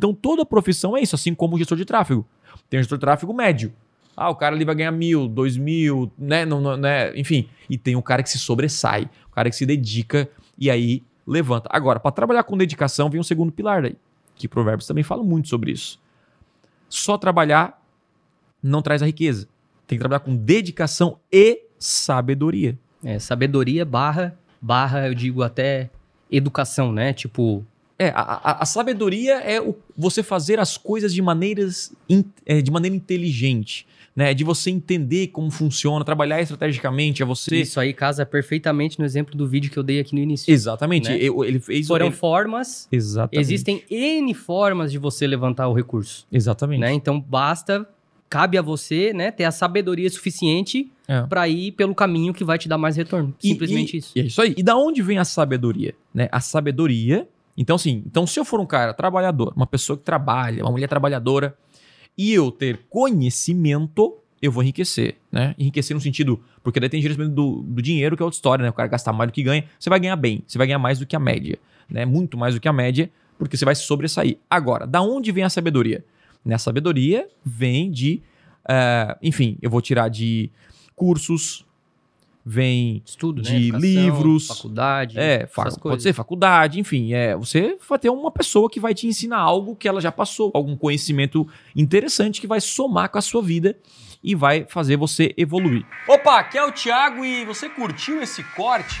Então toda profissão é isso, assim como o gestor de tráfego. Tem o gestor de tráfego médio. Ah, o cara ali vai ganhar mil, dois mil, né? Não, não, né? Enfim. E tem o cara que se sobressai, o cara que se dedica e aí levanta. Agora, para trabalhar com dedicação, vem um segundo pilar daí, que Provérbios também fala muito sobre isso. Só trabalhar não traz a riqueza. Tem que trabalhar com dedicação e sabedoria. É, sabedoria barra, barra, eu digo até educação, né? Tipo, É, a, a- a sabedoria é o, você fazer as coisas de, maneiras, é, de maneira inteligente. Né? De você entender como funciona, trabalhar estrategicamente, é você. isso aí casa perfeitamente no exemplo do vídeo que eu dei aqui no início. Exatamente. Né? Eu- ele fez Foram ele- formas, Exatamente. existem N formas de você levantar o recurso, Exatamente. né? Então basta, cabe a você, né, ter a sabedoria suficiente É. para ir pelo caminho que vai te dar mais retorno. E- Simplesmente e- isso. E é isso aí. E da onde vem a sabedoria? Né? A sabedoria. Então, assim, então se eu for um cara trabalhador, uma pessoa que trabalha, uma mulher trabalhadora, e eu ter conhecimento, eu vou enriquecer, né? Enriquecer no sentido, porque daí tem gerenciamento do, do dinheiro, que é outra história, né? O cara gastar mais do que ganha, você vai ganhar bem, você vai ganhar mais do que a média, né? Muito mais do que a média, porque você vai se sobressair. Agora, da onde vem a sabedoria? Né? A sabedoria vem de, eh, enfim, eu vou tirar de cursos, vem Estudo, né? de Educação, livros, faculdade, é, pode ser faculdade, enfim, é, você vai ter uma pessoa que vai te ensinar algo que ela já passou, algum conhecimento interessante que vai somar com a sua vida e vai fazer você evoluir. Opa, aqui é o Thiago e você curtiu esse corte?